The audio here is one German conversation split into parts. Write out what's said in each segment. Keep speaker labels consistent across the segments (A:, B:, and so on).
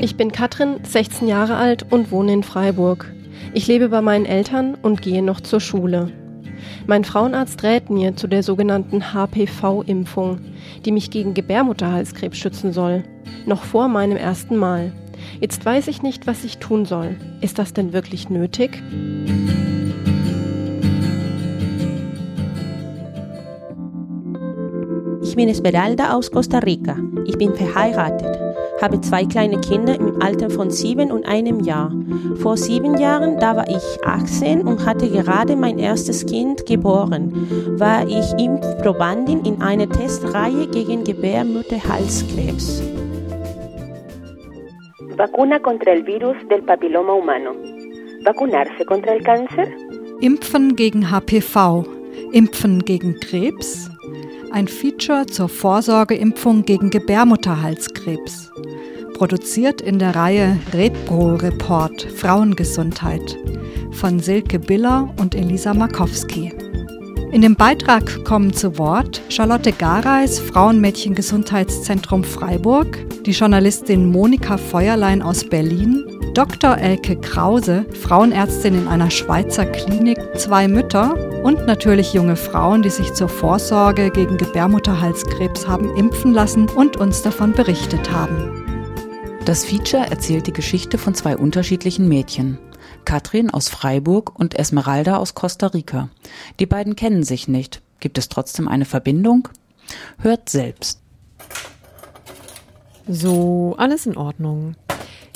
A: Ich bin Katrin, 16 Jahre alt und wohne in Freiburg. Ich lebe bei meinen Eltern und gehe noch zur Schule. Mein Frauenarzt rät mir zu der sogenannten HPV-Impfung, die mich gegen Gebärmutterhalskrebs schützen soll. Noch vor meinem ersten Mal. Jetzt weiß ich nicht, was ich tun soll. Ist das denn wirklich nötig?
B: Ich bin Esmeralda aus Costa Rica. Ich bin verheiratet habe zwei kleine Kinder im Alter von sieben und einem Jahr. Vor sieben Jahren, da war ich 18 und hatte gerade mein erstes Kind geboren, war ich Impfprobandin in einer Testreihe gegen Gebärmutterhalskrebs.
C: Vacuna contra el virus del papiloma humano. Vacunarse contra el cáncer.
D: Impfen gegen HPV. Impfen gegen Krebs. Ein Feature zur Vorsorgeimpfung gegen Gebärmutterhalskrebs. Produziert in der Reihe Repro Report Frauengesundheit von Silke Biller und Elisa Markowski. In dem Beitrag kommen zu Wort Charlotte Gareis, Frauenmädchengesundheitszentrum Freiburg, die Journalistin Monika Feuerlein aus Berlin, Dr. Elke Krause, Frauenärztin in einer Schweizer Klinik, zwei Mütter und natürlich junge Frauen, die sich zur Vorsorge gegen Gebärmutterhalskrebs haben impfen lassen und uns davon berichtet haben.
E: Das Feature erzählt die Geschichte von zwei unterschiedlichen Mädchen. Katrin aus Freiburg und Esmeralda aus Costa Rica. Die beiden kennen sich nicht. Gibt es trotzdem eine Verbindung? Hört selbst.
F: So, alles in Ordnung.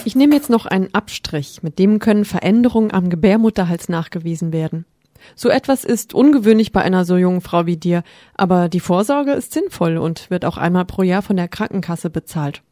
F: Ich nehme jetzt noch einen Abstrich, mit dem können Veränderungen am Gebärmutterhals nachgewiesen werden. So etwas ist ungewöhnlich bei einer so jungen Frau wie dir, aber die Vorsorge ist sinnvoll und wird auch einmal pro Jahr von der Krankenkasse bezahlt.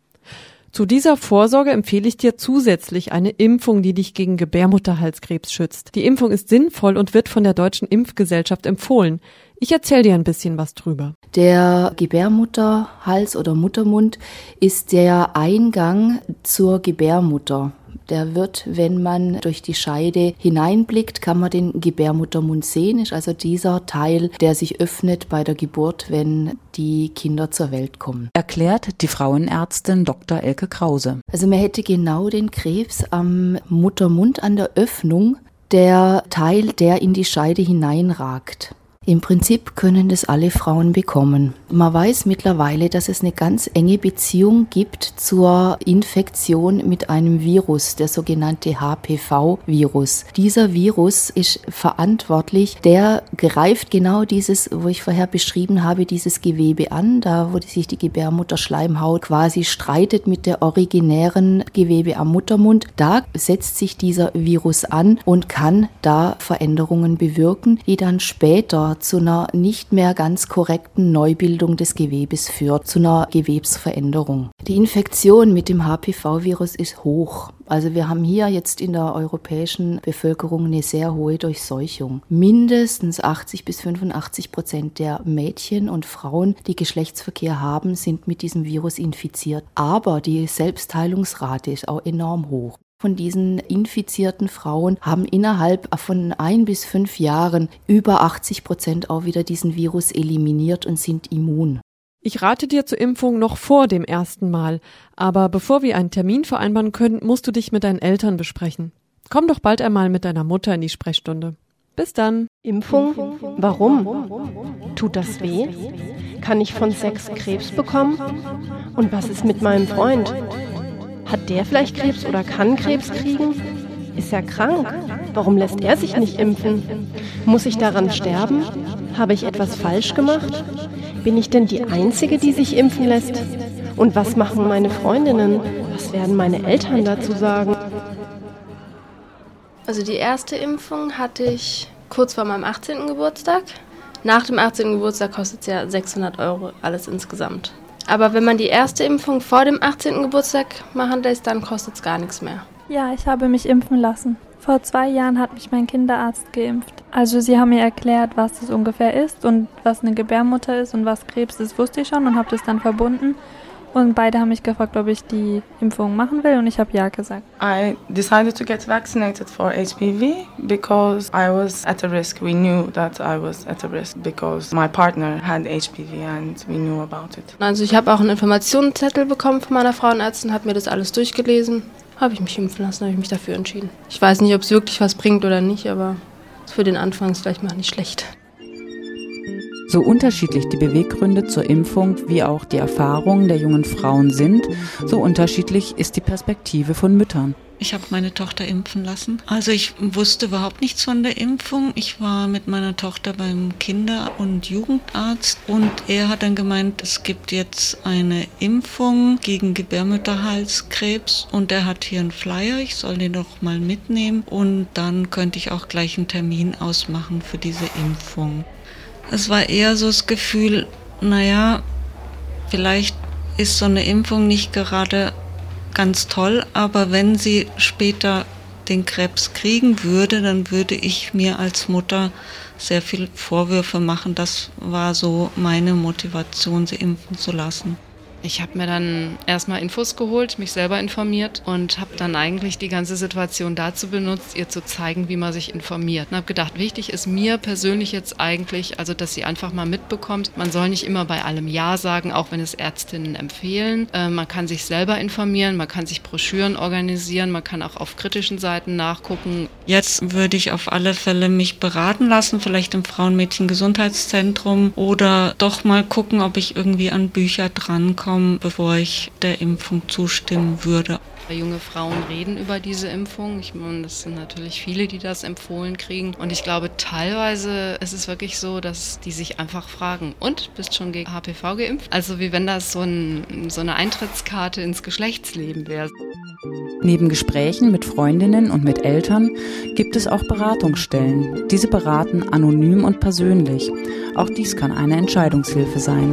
F: Zu dieser Vorsorge empfehle ich dir zusätzlich eine Impfung, die dich gegen Gebärmutterhalskrebs schützt. Die Impfung ist sinnvoll und wird von der Deutschen Impfgesellschaft empfohlen. Ich erzähle dir ein bisschen was drüber.
G: Der Gebärmutterhals oder Muttermund ist der Eingang zur Gebärmutter. Der wird, wenn man durch die Scheide hineinblickt, kann man den Gebärmuttermund sehen. Ist also dieser Teil, der sich öffnet bei der Geburt, wenn die Kinder zur Welt kommen.
E: Erklärt die Frauenärztin Dr. Elke Krause.
G: Also man hätte genau den Krebs am Muttermund an der Öffnung, der Teil, der in die Scheide hineinragt. Im Prinzip können das alle Frauen bekommen. Man weiß mittlerweile, dass es eine ganz enge Beziehung gibt zur Infektion mit einem Virus, der sogenannte HPV-Virus. Dieser Virus ist verantwortlich, der greift genau dieses, wo ich vorher beschrieben habe, dieses Gewebe an, da wo sich die Gebärmutterschleimhaut quasi streitet mit der originären Gewebe am Muttermund. Da setzt sich dieser Virus an und kann da Veränderungen bewirken, die dann später zu einer nicht mehr ganz korrekten Neubildung des Gewebes führt, zu einer Gewebsveränderung. Die Infektion mit dem HPV-Virus ist hoch. Also wir haben hier jetzt in der europäischen Bevölkerung eine sehr hohe Durchseuchung. Mindestens 80 bis 85 Prozent der Mädchen und Frauen, die Geschlechtsverkehr haben, sind mit diesem Virus infiziert. Aber die Selbstheilungsrate ist auch enorm hoch von diesen infizierten Frauen haben innerhalb von ein bis fünf Jahren über 80 Prozent auch wieder diesen Virus eliminiert und sind immun.
F: Ich rate dir zur Impfung noch vor dem ersten Mal, aber bevor wir einen Termin vereinbaren können, musst du dich mit deinen Eltern besprechen. Komm doch bald einmal mit deiner Mutter in die Sprechstunde. Bis dann.
A: Impfung? Warum? Tut das weh? Kann ich von Sex Krebs bekommen? Und was ist mit meinem Freund? Hat der vielleicht Krebs oder kann Krebs kriegen? Ist er krank? Warum lässt er sich nicht impfen? Muss ich daran sterben? Habe ich etwas falsch gemacht? Bin ich denn die Einzige, die sich impfen lässt? Und was machen meine Freundinnen? Was werden meine Eltern dazu sagen?
H: Also die erste Impfung hatte ich kurz vor meinem 18. Geburtstag. Nach dem 18. Geburtstag kostet es ja 600 Euro alles insgesamt. Aber wenn man die erste Impfung vor dem 18. Geburtstag machen lässt, dann kostet es gar nichts mehr.
I: Ja, ich habe mich impfen lassen. Vor zwei Jahren hat mich mein Kinderarzt geimpft. Also sie haben mir erklärt, was das ungefähr ist und was eine Gebärmutter ist und was Krebs ist, wusste ich schon und habe das dann verbunden. Und beide haben mich gefragt, ob ich die Impfung machen will und ich habe ja gesagt.
J: I decided to get vaccinated for HPV because I was at a risk. We knew that I was at a risk because my partner had HPV and we knew about it.
H: Also ich habe auch einen Informationszettel bekommen von meiner Frauenärztin, habe mir das alles durchgelesen, habe ich mich impfen lassen, habe ich mich dafür entschieden. Ich weiß nicht, ob es wirklich was bringt oder nicht, aber für den Anfang ist vielleicht mal nicht schlecht.
E: So unterschiedlich die Beweggründe zur Impfung wie auch die Erfahrungen der jungen Frauen sind, so unterschiedlich ist die Perspektive von Müttern.
K: Ich habe meine Tochter impfen lassen. Also ich wusste überhaupt nichts von der Impfung. Ich war mit meiner Tochter beim Kinder- und Jugendarzt und er hat dann gemeint, es gibt jetzt eine Impfung gegen Gebärmutterhalskrebs und er hat hier einen Flyer, ich soll den doch mal mitnehmen und dann könnte ich auch gleich einen Termin ausmachen für diese Impfung. Es war eher so das Gefühl, naja, vielleicht ist so eine Impfung nicht gerade ganz toll, aber wenn sie später den Krebs kriegen würde, dann würde ich mir als Mutter sehr viel Vorwürfe machen. Das war so meine Motivation, sie impfen zu lassen.
L: Ich habe mir dann erstmal Infos geholt, mich selber informiert und habe dann eigentlich die ganze Situation dazu benutzt, ihr zu zeigen, wie man sich informiert. Und habe gedacht, wichtig ist mir persönlich jetzt eigentlich, also dass sie einfach mal mitbekommt, man soll nicht immer bei allem Ja sagen, auch wenn es Ärztinnen empfehlen. Äh, man kann sich selber informieren, man kann sich Broschüren organisieren, man kann auch auf kritischen Seiten nachgucken.
K: Jetzt würde ich auf alle Fälle mich beraten lassen, vielleicht im Frauenmädchen-Gesundheitszentrum oder doch mal gucken, ob ich irgendwie an Bücher drankomme bekommen, bevor ich der Impfung zustimmen würde.
L: Junge Frauen reden über diese Impfung. Ich meine, das sind natürlich viele, die das empfohlen kriegen. Und ich glaube, teilweise ist es wirklich so, dass die sich einfach fragen, und bist schon gegen HPV geimpft? Also wie wenn das so, ein, so eine Eintrittskarte ins Geschlechtsleben wäre.
E: Neben Gesprächen mit Freundinnen und mit Eltern gibt es auch Beratungsstellen. Diese beraten anonym und persönlich. Auch dies kann eine Entscheidungshilfe sein.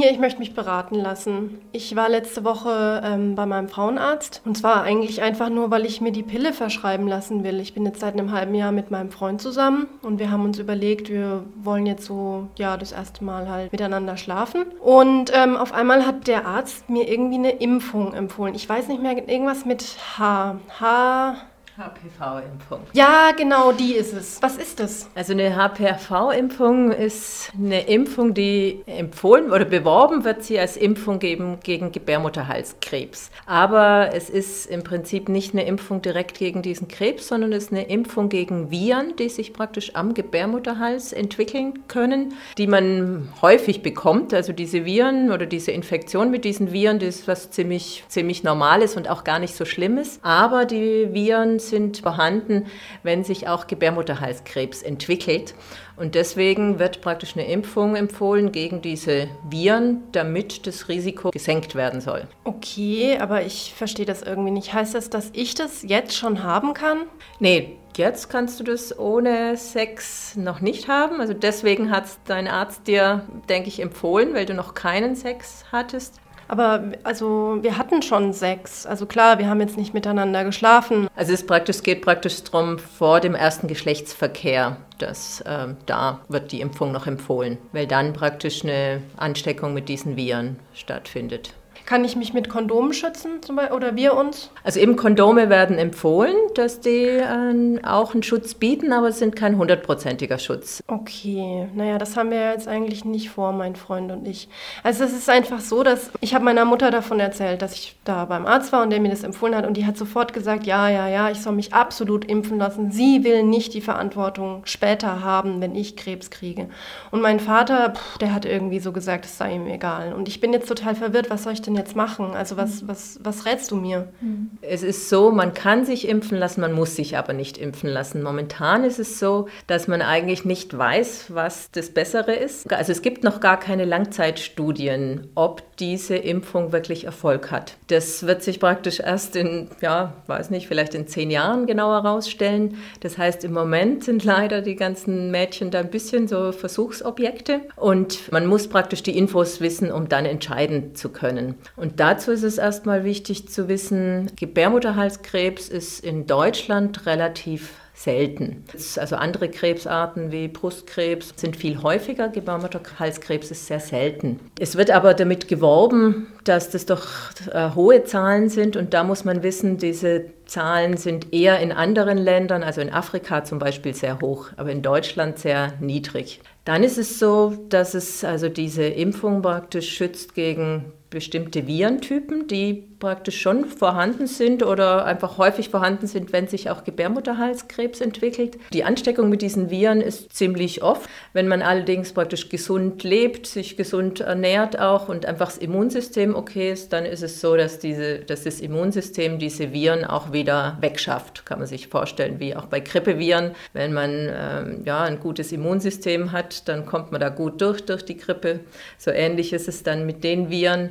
A: Hier, ich möchte mich beraten lassen. Ich war letzte Woche ähm, bei meinem Frauenarzt und zwar eigentlich einfach nur, weil ich mir die Pille verschreiben lassen will. Ich bin jetzt seit einem halben Jahr mit meinem Freund zusammen und wir haben uns überlegt, wir wollen jetzt so, ja, das erste Mal halt miteinander schlafen. Und ähm, auf einmal hat der Arzt mir irgendwie eine Impfung empfohlen. Ich weiß nicht mehr, irgendwas mit H. H.
M: HPV-Impfung.
A: Ja, genau, die ist es. Was ist das?
M: Also eine HPV-Impfung ist eine Impfung, die empfohlen oder beworben wird sie als Impfung geben gegen Gebärmutterhalskrebs. Aber es ist im Prinzip nicht eine Impfung direkt gegen diesen Krebs, sondern es ist eine Impfung gegen Viren, die sich praktisch am Gebärmutterhals entwickeln können, die man häufig bekommt. Also diese Viren oder diese Infektion mit diesen Viren, das ist was ziemlich, ziemlich Normales und auch gar nicht so Schlimmes. Aber die Viren sind vorhanden, wenn sich auch Gebärmutterhalskrebs entwickelt. Und deswegen wird praktisch eine Impfung empfohlen gegen diese Viren, damit das Risiko gesenkt werden soll.
A: Okay, aber ich verstehe das irgendwie nicht. Heißt das, dass ich das jetzt schon haben kann?
M: Nee, jetzt kannst du das ohne Sex noch nicht haben. Also deswegen hat dein Arzt dir, denke ich, empfohlen, weil du noch keinen Sex hattest.
A: Aber also wir hatten schon Sex. Also klar, wir haben jetzt nicht miteinander geschlafen.
M: Also es, praktisch, geht praktisch darum, vor dem ersten Geschlechtsverkehr, dass äh, da wird die Impfung noch empfohlen, weil dann praktisch eine Ansteckung mit diesen Viren stattfindet.
A: Kann ich mich mit Kondomen schützen oder wir uns?
M: Also eben Kondome werden empfohlen, dass die äh, auch einen Schutz bieten, aber es sind kein hundertprozentiger Schutz.
A: Okay, naja, das haben wir jetzt eigentlich nicht vor, mein Freund und ich. Also es ist einfach so, dass ich habe meiner Mutter davon erzählt, dass ich da beim Arzt war und der mir das empfohlen hat und die hat sofort gesagt, ja, ja, ja, ich soll mich absolut impfen lassen. Sie will nicht die Verantwortung später haben, wenn ich Krebs kriege. Und mein Vater, pff, der hat irgendwie so gesagt, es sei ihm egal. Und ich bin jetzt total verwirrt, was soll ich denn jetzt machen? Also was, mhm. was, was rätst du mir?
M: Mhm. Es ist so, man kann sich impfen lassen, man muss sich aber nicht impfen lassen. Momentan ist es so, dass man eigentlich nicht weiß, was das Bessere ist. Also es gibt noch gar keine Langzeitstudien, ob diese Impfung wirklich Erfolg hat. Das wird sich praktisch erst in, ja, weiß nicht, vielleicht in zehn Jahren genauer herausstellen. Das heißt, im Moment sind leider die ganzen Mädchen da ein bisschen so Versuchsobjekte und man muss praktisch die Infos wissen, um dann entscheiden zu können. Und dazu ist es erstmal wichtig zu wissen, Gebärmutterhalskrebs ist in Deutschland relativ selten. Also andere Krebsarten wie Brustkrebs sind viel häufiger, Gebärmutterhalskrebs ist sehr selten. Es wird aber damit geworben, dass das doch äh, hohe Zahlen sind und da muss man wissen, diese Zahlen sind eher in anderen Ländern, also in Afrika zum Beispiel sehr hoch, aber in Deutschland sehr niedrig. Dann ist es so, dass es also diese Impfung praktisch schützt gegen bestimmte Virentypen, die praktisch schon vorhanden sind oder einfach häufig vorhanden sind, wenn sich auch Gebärmutterhalskrebs entwickelt. Die Ansteckung mit diesen Viren ist ziemlich oft. Wenn man allerdings praktisch gesund lebt, sich gesund ernährt auch und einfach das Immunsystem okay ist, dann ist es so, dass, diese, dass das Immunsystem diese Viren auch wieder wegschafft. Kann man sich vorstellen, wie auch bei Grippeviren. Wenn man ähm, ja, ein gutes Immunsystem hat, dann kommt man da gut durch, durch die Grippe. So ähnlich ist es dann mit den Viren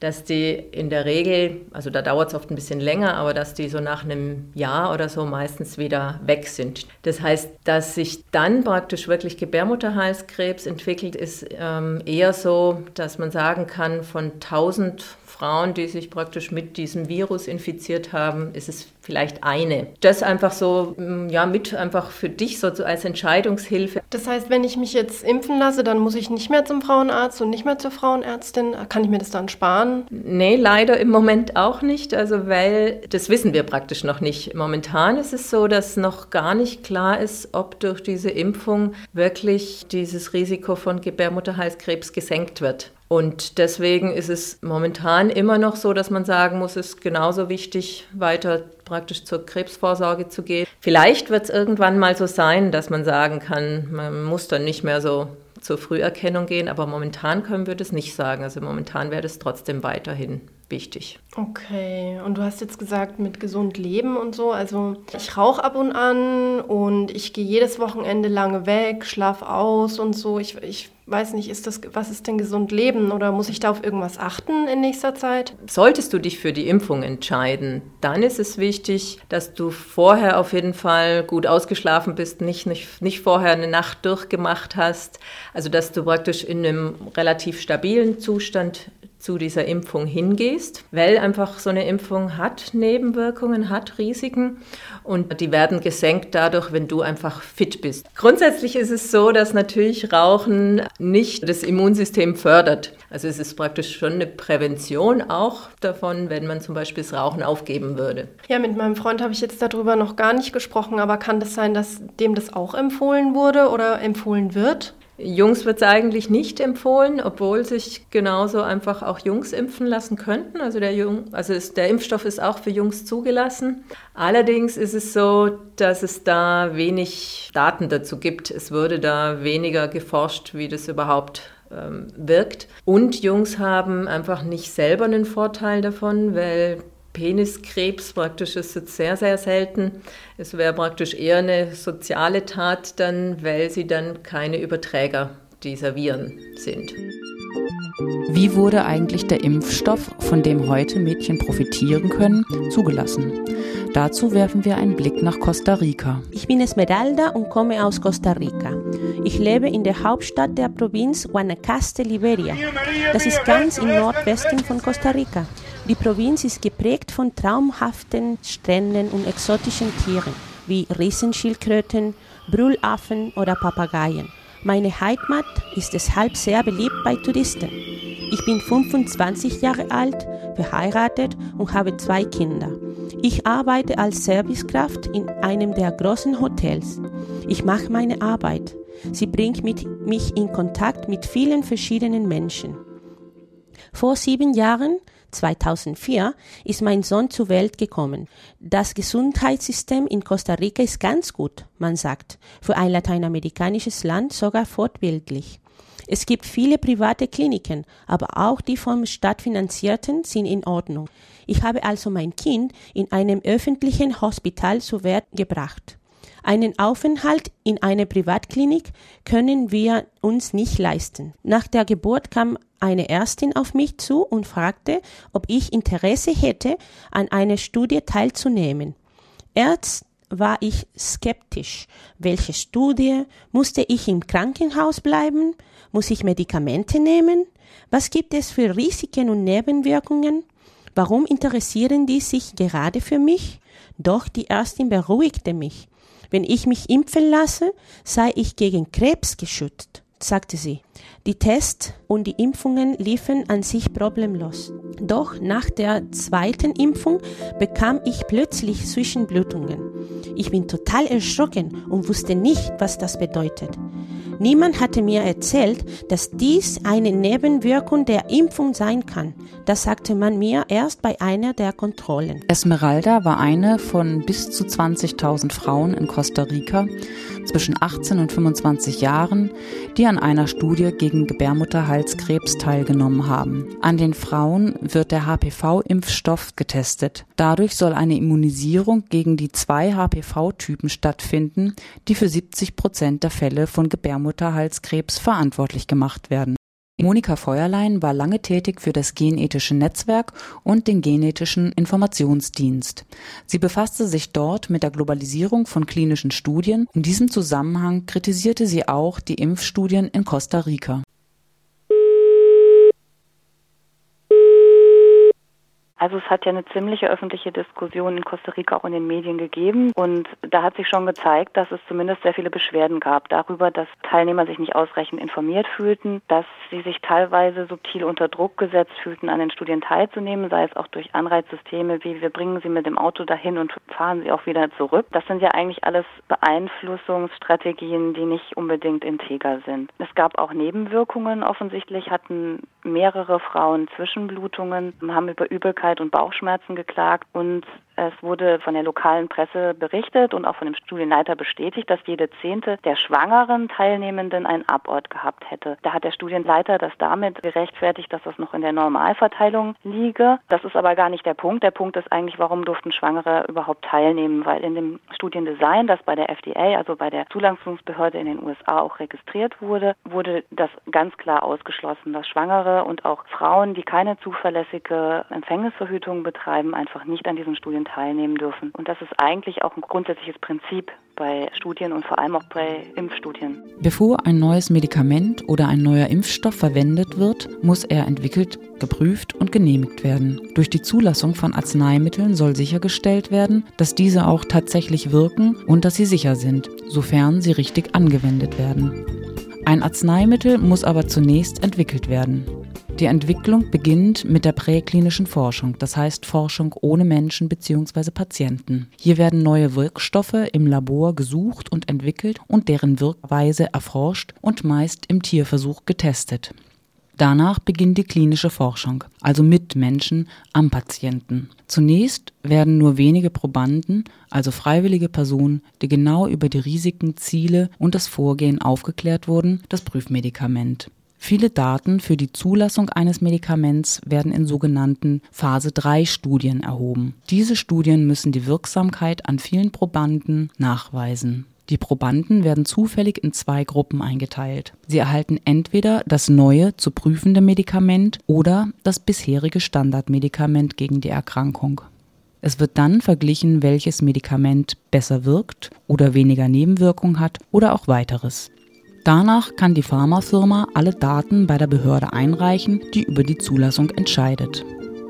M: dass die in der Regel, also da dauert es oft ein bisschen länger, aber dass die so nach einem Jahr oder so meistens wieder weg sind. Das heißt, dass sich dann praktisch wirklich Gebärmutterhalskrebs entwickelt, ist ähm, eher so, dass man sagen kann, von 1000 Frauen, die sich praktisch mit diesem Virus infiziert haben, ist es vielleicht eine. Das einfach so, mm, ja, mit einfach für dich so als Entscheidungshilfe.
A: Das heißt, wenn ich mich jetzt impfen lasse, dann muss ich nicht mehr zum Frauenarzt und nicht mehr zur Frauenärztin. Kann ich mir das dann sparen?
M: Nee, leider im Moment auch nicht. Also, weil das wissen wir praktisch noch nicht. Momentan ist es so, dass noch gar nicht klar ist, ob durch diese Impfung wirklich dieses Risiko von Gebärmutterhalskrebs gesenkt wird. Und deswegen ist es momentan immer noch so, dass man sagen muss, es ist genauso wichtig, weiter praktisch zur Krebsvorsorge zu gehen. Vielleicht wird es irgendwann mal so sein, dass man sagen kann, man muss dann nicht mehr so zur Früherkennung gehen, aber momentan können wir das nicht sagen. Also momentan wäre das trotzdem weiterhin wichtig.
A: Okay, und du hast jetzt gesagt, mit gesund leben und so. Also ich rauche ab und an und ich gehe jedes Wochenende lange weg, schlaf aus und so. Ich, ich weiß nicht, ist das, was ist denn gesund leben oder muss ich da auf irgendwas achten in nächster Zeit?
M: Solltest du dich für die Impfung entscheiden, dann ist es wichtig, dass du vorher auf jeden Fall gut ausgeschlafen bist, nicht, nicht, nicht vorher eine Nacht durchgemacht hast. Also dass du praktisch in einem relativ stabilen Zustand zu dieser Impfung hingehst, weil einfach so eine Impfung hat Nebenwirkungen, hat Risiken und die werden gesenkt dadurch, wenn du einfach fit bist. Grundsätzlich ist es so, dass natürlich Rauchen nicht das Immunsystem fördert. Also es ist praktisch schon eine Prävention auch davon, wenn man zum Beispiel das Rauchen aufgeben würde.
A: Ja, mit meinem Freund habe ich jetzt darüber noch gar nicht gesprochen, aber kann das sein, dass dem das auch empfohlen wurde oder empfohlen wird?
M: Jungs wird es eigentlich nicht empfohlen, obwohl sich genauso einfach auch Jungs impfen lassen könnten. Also der, Jung, also ist, der Impfstoff ist auch für Jungs zugelassen. Allerdings ist es so, dass es da wenig Daten dazu gibt. Es würde da weniger geforscht, wie das überhaupt ähm, wirkt. Und Jungs haben einfach nicht selber einen Vorteil davon, weil Peniskrebs praktisch ist jetzt sehr, sehr selten. Es wäre praktisch eher eine soziale Tat dann, weil sie dann keine Überträger dieser Viren sind.
E: Wie wurde eigentlich der Impfstoff, von dem heute Mädchen profitieren können, zugelassen? Dazu werfen wir einen Blick nach Costa Rica.
B: Ich bin Esmeralda und komme aus Costa Rica. Ich lebe in der Hauptstadt der Provinz Guanacaste, Liberia. Das ist ganz im Nordwesten von Costa Rica. Die Provinz ist geprägt von traumhaften Stränden und exotischen Tieren wie Riesenschildkröten, Brüllaffen oder Papageien. Meine Heimat ist deshalb sehr beliebt bei Touristen. Ich bin 25 Jahre alt, verheiratet und habe zwei Kinder. Ich arbeite als Servicekraft in einem der großen Hotels. Ich mache meine Arbeit. Sie bringt mich in Kontakt mit vielen verschiedenen Menschen. Vor sieben Jahren 2004 ist mein Sohn zur Welt gekommen. Das Gesundheitssystem in Costa Rica ist ganz gut, man sagt, für ein lateinamerikanisches Land sogar fortbildlich. Es gibt viele private Kliniken, aber auch die vom Staat finanzierten sind in Ordnung. Ich habe also mein Kind in einem öffentlichen Hospital zur Welt gebracht. Einen Aufenthalt in einer Privatklinik können wir uns nicht leisten. Nach der Geburt kam eine Ärztin auf mich zu und fragte, ob ich Interesse hätte, an einer Studie teilzunehmen. Erst war ich skeptisch. Welche Studie? Musste ich im Krankenhaus bleiben? Muss ich Medikamente nehmen? Was gibt es für Risiken und Nebenwirkungen? Warum interessieren die sich gerade für mich? Doch die Ärztin beruhigte mich. Wenn ich mich impfen lasse, sei ich gegen Krebs geschützt, sagte sie. Die Tests und die Impfungen liefen an sich problemlos. Doch nach der zweiten Impfung bekam ich plötzlich Zwischenblutungen. Ich bin total erschrocken und wusste nicht, was das bedeutet. Niemand hatte mir erzählt, dass dies eine Nebenwirkung der Impfung sein kann. Das sagte man mir erst bei einer der Kontrollen.
E: Esmeralda war eine von bis zu 20.000 Frauen in Costa Rica zwischen 18 und 25 Jahren, die an einer Studie gegen Gebärmutterhalskrebs teilgenommen haben. An den Frauen wird der HPV-Impfstoff getestet. Dadurch soll eine Immunisierung gegen die zwei HPV-Typen stattfinden, die für 70 Prozent der Fälle von Gebärmutterhalskrebs verantwortlich gemacht werden. Monika Feuerlein war lange tätig für das Genethische Netzwerk und den Genetischen Informationsdienst. Sie befasste sich dort mit der Globalisierung von klinischen Studien. In diesem Zusammenhang kritisierte sie auch die Impfstudien in Costa Rica.
N: Also es hat ja eine ziemliche öffentliche Diskussion in Costa Rica auch in den Medien gegeben und da hat sich schon gezeigt, dass es zumindest sehr viele Beschwerden gab darüber, dass Teilnehmer sich nicht ausreichend informiert fühlten, dass sie sich teilweise subtil unter Druck gesetzt fühlten, an den Studien teilzunehmen, sei es auch durch Anreizsysteme wie wir bringen sie mit dem Auto dahin und fahren sie auch wieder zurück. Das sind ja eigentlich alles Beeinflussungsstrategien, die nicht unbedingt integer sind. Es gab auch Nebenwirkungen offensichtlich, hatten mehrere Frauen Zwischenblutungen, haben über Übelkeit Übelkeit und Bauchschmerzen geklagt und es wurde von der lokalen Presse berichtet und auch von dem Studienleiter bestätigt, dass jede zehnte der schwangeren Teilnehmenden einen Abort gehabt hätte. Da hat der Studienleiter das damit gerechtfertigt, dass das noch in der Normalverteilung liege. Das ist aber gar nicht der Punkt. Der Punkt ist eigentlich, warum durften Schwangere überhaupt teilnehmen? Weil in dem Studiendesign, das bei der FDA, also bei der Zulassungsbehörde in den USA auch registriert wurde, wurde das ganz klar ausgeschlossen, dass Schwangere und auch Frauen, die keine zuverlässige Empfängnisverhütung betreiben, einfach nicht an diesen Studien teilnehmen dürfen. Und das ist eigentlich auch ein grundsätzliches Prinzip bei Studien und vor allem auch bei Impfstudien.
E: Bevor ein neues Medikament oder ein neuer Impfstoff verwendet wird, muss er entwickelt, geprüft und genehmigt werden. Durch die Zulassung von Arzneimitteln soll sichergestellt werden, dass diese auch tatsächlich wirken und dass sie sicher sind, sofern sie richtig angewendet werden. Ein Arzneimittel muss aber zunächst entwickelt werden. Die Entwicklung beginnt mit der präklinischen Forschung, das heißt Forschung ohne Menschen bzw. Patienten. Hier werden neue Wirkstoffe im Labor gesucht und entwickelt und deren Wirkweise erforscht und meist im Tierversuch getestet. Danach beginnt die klinische Forschung, also mit Menschen am Patienten. Zunächst werden nur wenige Probanden, also freiwillige Personen, die genau über die Risiken, Ziele und das Vorgehen aufgeklärt wurden, das Prüfmedikament. Viele Daten für die Zulassung eines Medikaments werden in sogenannten Phase 3 Studien erhoben. Diese Studien müssen die Wirksamkeit an vielen Probanden nachweisen. Die Probanden werden zufällig in zwei Gruppen eingeteilt. Sie erhalten entweder das neue zu prüfende Medikament oder das bisherige Standardmedikament gegen die Erkrankung. Es wird dann verglichen, welches Medikament besser wirkt oder weniger Nebenwirkung hat oder auch weiteres. Danach kann die Pharmafirma alle Daten bei der Behörde einreichen, die über die Zulassung entscheidet.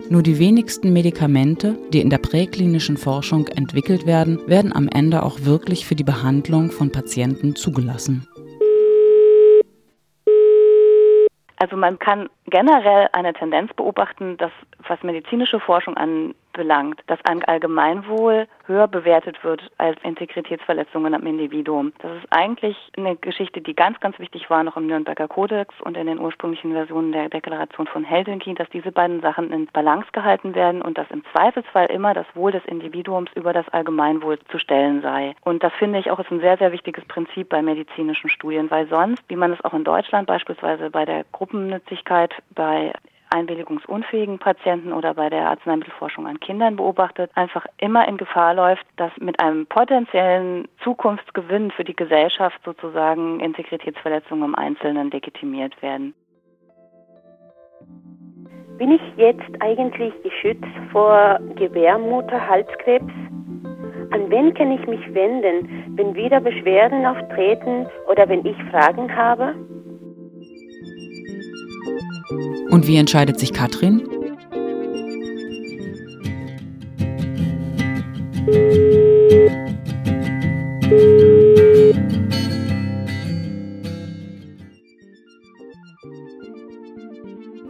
E: Nur die wenigsten Medikamente, die in der präklinischen Forschung entwickelt werden, werden am Ende auch wirklich für die Behandlung von Patienten zugelassen.
N: Also man kann generell eine Tendenz beobachten, dass was medizinische Forschung anbelangt, dass ein Allgemeinwohl höher bewertet wird als Integritätsverletzungen am Individuum. Das ist eigentlich eine Geschichte, die ganz, ganz wichtig war noch im Nürnberger Kodex und in den ursprünglichen Versionen der Deklaration von Helsinki, dass diese beiden Sachen in Balance gehalten werden und dass im Zweifelsfall immer das Wohl des Individuums über das Allgemeinwohl zu stellen sei. Und das finde ich auch ist ein sehr, sehr wichtiges Prinzip bei medizinischen Studien, weil sonst, wie man es auch in Deutschland beispielsweise bei der Gruppennützigkeit bei einwilligungsunfähigen Patienten oder bei der Arzneimittelforschung an Kindern beobachtet, einfach immer in Gefahr läuft, dass mit einem potenziellen Zukunftsgewinn für die Gesellschaft sozusagen Integritätsverletzungen im Einzelnen legitimiert werden.
C: Bin ich jetzt eigentlich geschützt vor Gebärmutterhalskrebs? An wen kann ich mich wenden, wenn wieder Beschwerden auftreten oder wenn ich Fragen habe?
E: Und wie entscheidet sich Katrin?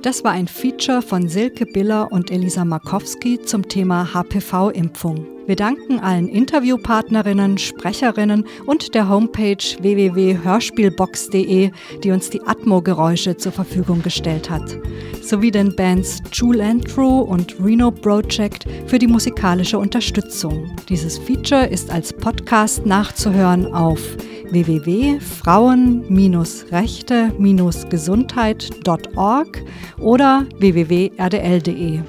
D: Das war ein Feature von Silke Biller und Elisa Markowski zum Thema HPV-Impfung. Wir danken allen Interviewpartnerinnen, Sprecherinnen und der Homepage www.hörspielbox.de, die uns die Atmo-Geräusche zur Verfügung gestellt hat, sowie den Bands Jule Andrew und Reno Project für die musikalische Unterstützung. Dieses Feature ist als Podcast nachzuhören auf www.frauen-rechte-gesundheit.org oder www.rdl.de.